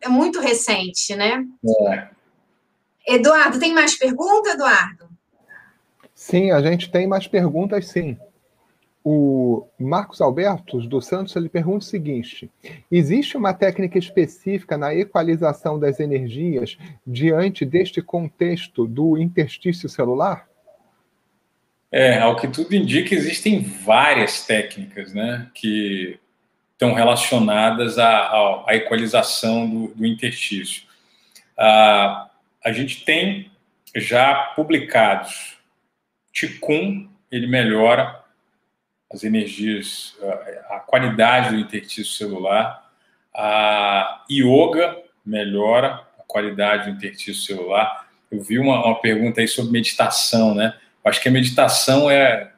é muito recente, né? É. Eduardo, tem mais pergunta, Eduardo? Sim, a gente tem mais perguntas, sim. O Marcos Alberto dos Santos ele pergunta o seguinte: existe uma técnica específica na equalização das energias diante deste contexto do interstício celular? É, ao que tudo indica, existem várias técnicas, né, que estão relacionadas à, à, à equalização do, do interstício. Ah, a gente tem já publicados. Ticum, ele melhora as energias, a qualidade do interstício celular. A yoga melhora a qualidade do interstício celular. Eu vi uma, uma pergunta aí sobre meditação, né? Acho que a meditação é,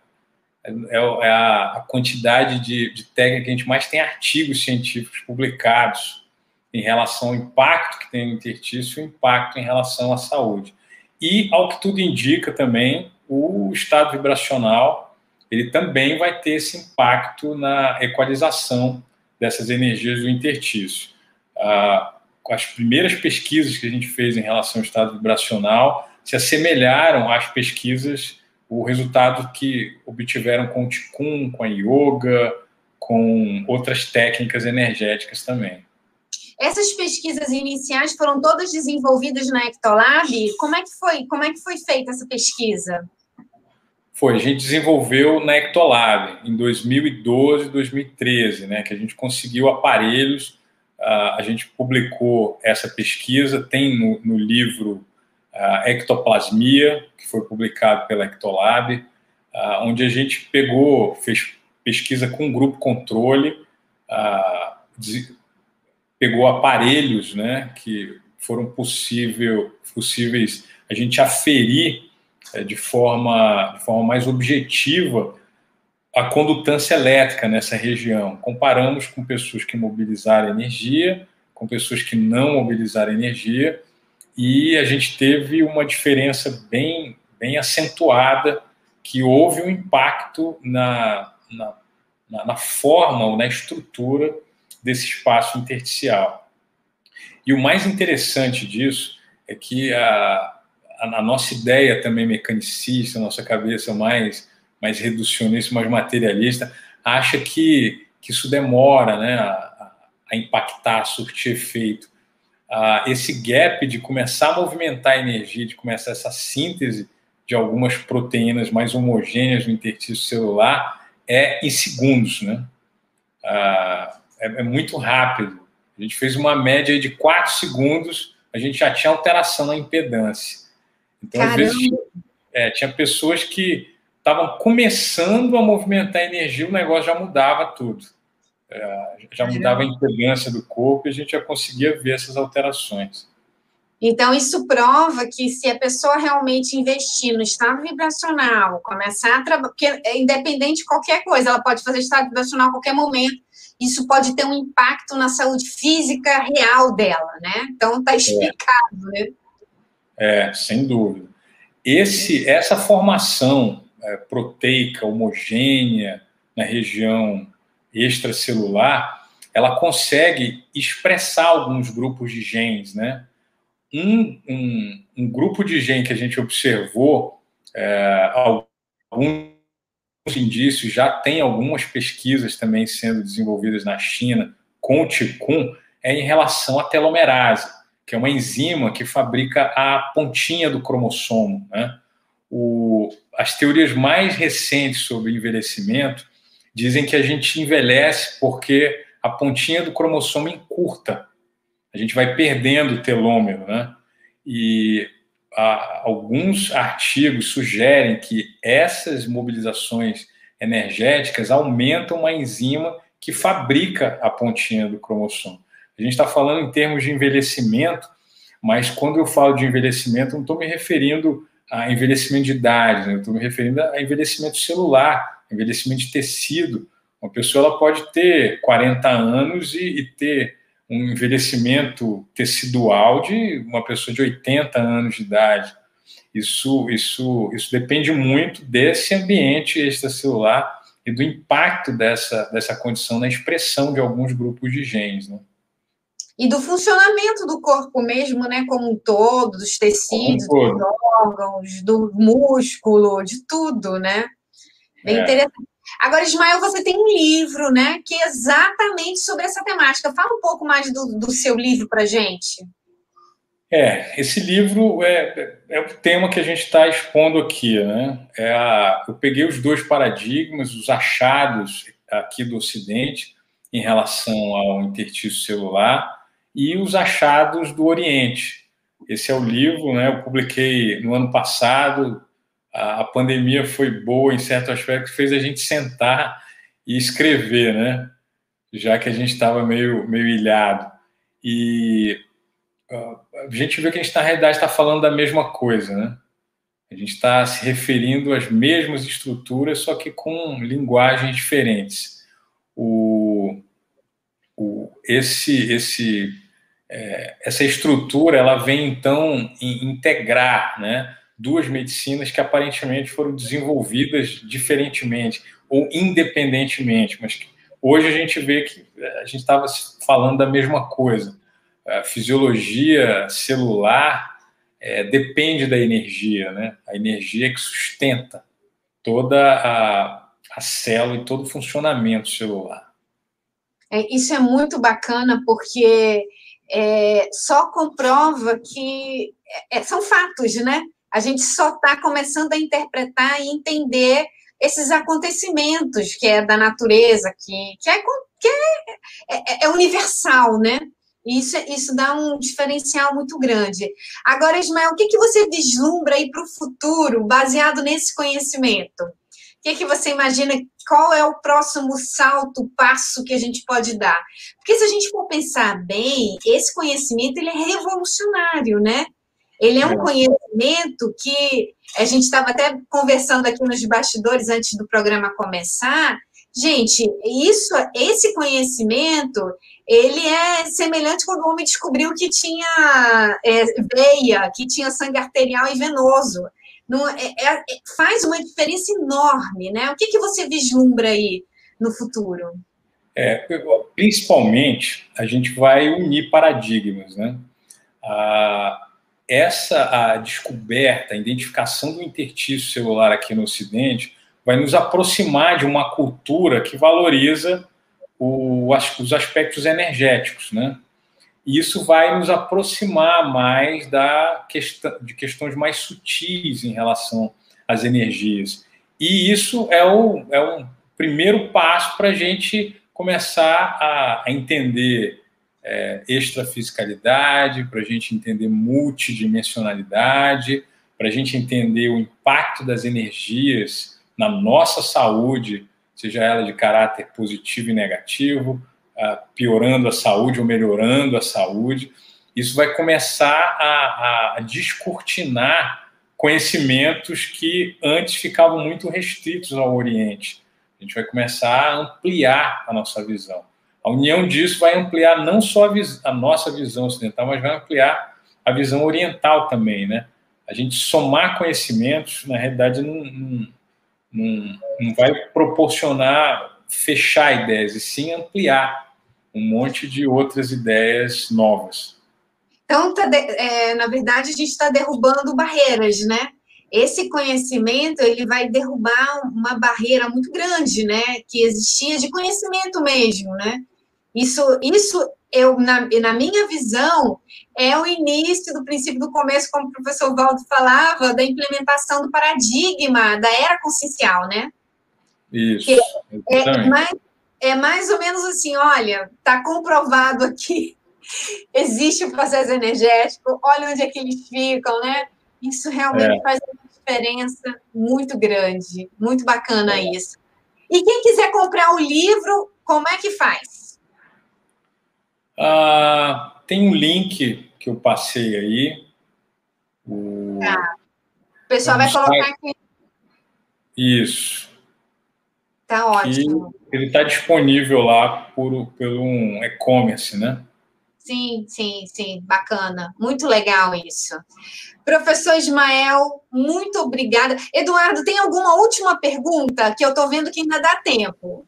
é, é a, a, quantidade de, de técnica que a gente mais tem artigos científicos publicados em relação ao impacto que tem no interstício e o impacto em relação à saúde. E, ao que tudo indica também, o estado vibracional ele também vai ter esse impacto na equalização dessas energias do interstício. Ah, as primeiras pesquisas que a gente fez em relação ao estado vibracional se assemelharam às pesquisas, o resultado que obtiveram com o Ticum, com a Yoga, com outras técnicas energéticas também. Essas pesquisas iniciais foram todas desenvolvidas na Ectolab? Como é que foi? Como é que foi feita essa pesquisa? Foi, a gente desenvolveu na Ectolab em 2012, 2013, né, que a gente conseguiu aparelhos, uh, a gente publicou essa pesquisa, tem no, no livro uh, Ectoplasmia, que foi publicado pela Ectolab, uh, onde a gente pegou, fez pesquisa com grupo controle, pegou aparelhos né, que foram possível, possíveis a gente aferir de, forma, de forma mais objetiva a condutância elétrica nessa região. Comparamos com pessoas que mobilizaram energia, com pessoas que não mobilizaram energia, e a gente teve uma diferença bem, bem acentuada, que houve um impacto na, na, na forma ou na estrutura desse espaço intersticial. E o mais interessante disso é que a, a, nossa ideia também mecanicista, a nossa cabeça mais, mais reducionista, mais materialista, acha que, que isso demora né, a, a impactar, a surtir efeito. Ah, esse gap de começar a movimentar a energia, de começar essa síntese de algumas proteínas mais homogêneas no interstício celular é em segundos, né? Ah, é, é, muito rápido. A gente fez uma média de 4 segundos, a gente já tinha alteração na impedância. Então, Caramba. às vezes, é, tinha pessoas que estavam começando a movimentar a energia, o negócio já mudava tudo. É, já mudava a impedância do corpo e a gente já conseguia ver essas alterações. Então, isso prova que se a pessoa realmente investir no estado vibracional, começar a trabalhar, porque é independente de qualquer coisa, ela pode fazer estado vibracional a qualquer momento, isso pode ter um impacto na saúde física real dela, né? Então, está explicado, é. né? É, sem dúvida. Esse, essa formação é, proteica homogênea na região extracelular, ela consegue expressar alguns grupos de genes, né? Um, um, um grupo de genes que a gente observou, é, alguns indícios, já tem algumas pesquisas também sendo desenvolvidas na China com o TICUM, é em relação à telomerase, que é uma enzima que fabrica a pontinha do cromossomo. Né? O, as teorias mais recentes sobre envelhecimento dizem que a gente envelhece porque a pontinha do cromossomo encurta. A gente vai perdendo o telômero, né? E a, alguns artigos sugerem que essas mobilizações energéticas aumentam uma enzima que fabrica a pontinha do cromossomo. A gente está falando em termos de envelhecimento, mas quando eu falo de envelhecimento, não estou me referindo a envelhecimento de idade, né? estou me referindo a envelhecimento celular, envelhecimento de tecido. Uma pessoa ela pode ter 40 anos e, e ter um envelhecimento tecidual de uma pessoa de 80 anos de idade. Isso, isso, isso depende muito desse ambiente extracelular e do impacto dessa, dessa condição na expressão de alguns grupos de genes. Né? E do funcionamento do corpo mesmo, né, como um todo, dos tecidos, dos órgãos, do músculo, de tudo, né? Bem é. interessante. Agora, Ismael, você tem um livro, né, que é exatamente sobre essa temática. Fala um pouco mais do, do seu livro para gente. É, esse livro é, é o tema que a gente está expondo aqui, né? É a, eu peguei os dois paradigmas, os achados aqui do Ocidente em relação ao interstício celular e os achados do Oriente. Esse é o livro, né? Eu publiquei no ano passado, a, a pandemia foi boa em certo aspecto, fez a gente sentar e escrever, né? Já que a gente estava meio, meio ilhado. E uh, a gente vê que a gente, na realidade, está falando da mesma coisa, né? A gente está se referindo às mesmas estruturas, só que com linguagens diferentes. O, o, esse, esse, é, essa estrutura ela vem então integrar, né? duas medicinas que aparentemente foram desenvolvidas diferentemente ou independentemente, mas que hoje a gente vê que eh, a gente estava falando da mesma coisa. A fisiologia celular é, depende da energia, né? A energia que sustenta toda a, a célula e todo o funcionamento celular. É, isso é muito bacana porque é, só comprova que é, são fatos, né? A gente só está começando a interpretar e entender esses acontecimentos que é da natureza, que, que, é, que é, é, é universal, né? Isso, isso dá um diferencial muito grande. Agora, Ismael, o que, que você vislumbra aí para o futuro, baseado nesse conhecimento? O que, que você imagina? Qual é o próximo salto, passo que a gente pode dar? Porque se a gente for pensar bem, esse conhecimento ele é revolucionário, né? Ele é um conhecimento que a gente estava até conversando aqui nos bastidores antes do programa começar. Gente, isso, esse conhecimento, ele é semelhante quando o homem descobriu que tinha é, veia, que tinha sangue arterial e venoso. Não, é, é, faz uma diferença enorme, né? O que, que você vislumbra aí no futuro? É, principalmente, a gente vai unir paradigmas, né? Ah, essa a descoberta, a identificação do intertício celular aqui no Ocidente vai nos aproximar de uma cultura que valoriza o, os aspectos energéticos, né? E isso vai nos aproximar mais da questão, de questões mais sutis em relação às energias. E isso é, o, é um primeiro passo para a gente começar a, a entender é, extrafisicalidade, para a gente entender multidimensionalidade, para a gente entender o impacto das energias na nossa saúde, seja ela de caráter positivo e negativo, piorando a saúde ou melhorando a saúde. Isso vai começar a, a descortinar conhecimentos que antes ficavam muito restritos ao Oriente. A gente vai começar a ampliar a nossa visão. A união disso vai ampliar não só a, a, nossa visão ocidental, mas vai ampliar a visão oriental também, né? A gente somar conhecimentos, na realidade, não, não, não vai proporcionar fechar ideias, e sim ampliar um monte de outras ideias novas. Então, tá de, é, na verdade, a gente está derrubando barreiras, né? Esse conhecimento ele vai derrubar uma barreira muito grande, né? Que existia de conhecimento mesmo, né? Isso, isso eu, na, na minha visão, é o início do princípio do começo, como o professor Valdo falava, da implementação do paradigma da era consciencial, né? Isso. É mais, é mais ou menos assim: olha, está comprovado aqui, existe o processo energético, olha onde é que eles ficam, né? Isso realmente é. faz uma diferença muito grande, muito bacana é. isso. E quem quiser comprar o livro, como é que faz? Ah, tem um link que eu passei aí. O, tá. o pessoal vai colocar aqui. Isso. Tá ótimo. E ele está disponível lá por, por um e-commerce, né? Sim, sim, sim, bacana. Muito legal isso. Professor Ismael, muito obrigada. Eduardo, tem alguma última pergunta que eu estou vendo que ainda dá tempo?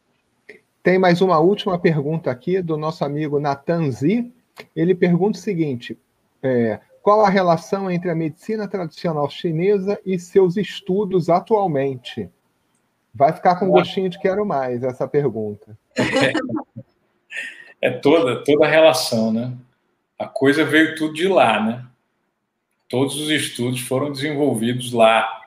Tem mais uma última pergunta aqui do nosso amigo Natan Zi. Ele pergunta o seguinte: é, qual a relação entre a medicina tradicional chinesa e seus estudos atualmente? Vai ficar com gostinho de quero mais essa pergunta. É, toda toda a relação, né? A coisa veio tudo de lá, né? Todos os estudos foram desenvolvidos lá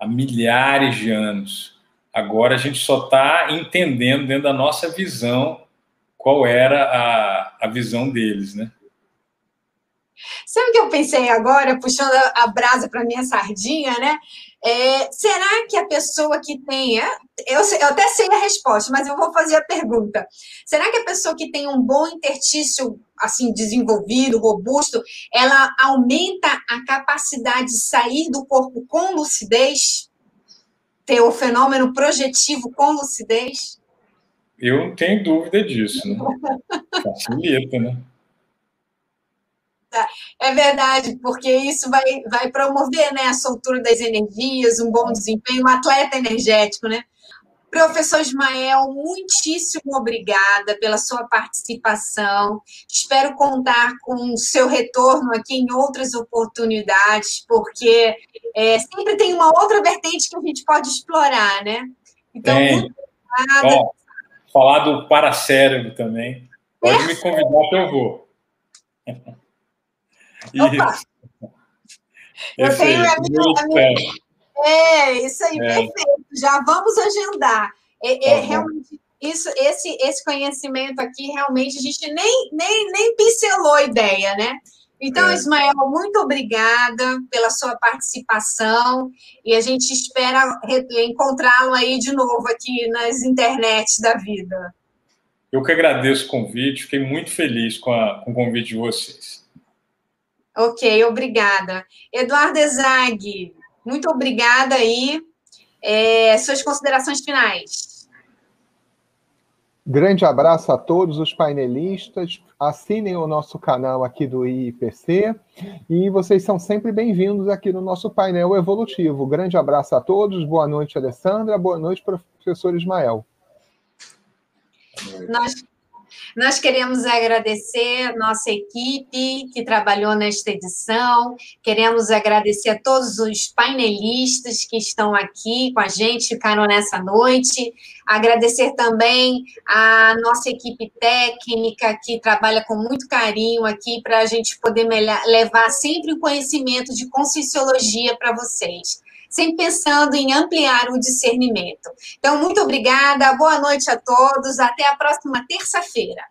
há milhares de anos. Agora a gente só está entendendo dentro da nossa visão qual era a, a visão deles, né? Sabe o que eu pensei agora, puxando a brasa para minha sardinha, né? É, será que a pessoa que tem. É, eu, eu, até sei a resposta, mas eu vou fazer a pergunta. Será que a pessoa que tem um bom intertício assim desenvolvido, robusto, ela aumenta a capacidade de sair do corpo com lucidez? Ter o fenômeno projetivo com lucidez? Eu não tenho dúvida disso, né? Facilita, né? É verdade, porque isso vai, vai promover né, a soltura das energias, um bom desempenho, um atleta energético, né? Professor Ismael, muitíssimo obrigada pela sua participação. Espero contar com o seu retorno aqui em outras oportunidades, porque é, sempre tem uma outra vertente que a gente pode explorar, né? Então, muito obrigada. Ó, falar do paracérebro também. Pode me convidar que eu vou. Opa. Eu tenho a minha, a minha... É, isso aí, é. perfeito. Já vamos agendar. É, é, tá realmente, isso, esse, esse conhecimento aqui, realmente, a gente nem, nem, nem pincelou a ideia, né? Então, é. Ismael, muito obrigada pela sua participação e a gente espera encontrá-lo aí de novo aqui nas internets da vida. Eu que agradeço o convite, fiquei muito feliz com, a, com o convite de vocês. Ok, obrigada. Eduardo Ezag, muito obrigada aí. É, suas considerações finais. Grande abraço a todos os painelistas. Assinem o nosso canal aqui do IPC e vocês são sempre bem-vindos aqui no nosso painel evolutivo. Grande abraço a todos. Boa noite, Alessandra. Boa noite, professor Ismael. Nós Nós queremos agradecer nossa equipe que trabalhou nesta edição, queremos agradecer a todos os painelistas que estão aqui com a gente, ficaram nessa noite, agradecer também a nossa equipe técnica que trabalha com muito carinho aqui para a gente poder levar sempre o conhecimento de conscienciologia para vocês sempre pensando em ampliar o discernimento. Então, muito obrigada, boa noite a todos, até a próxima terça-feira.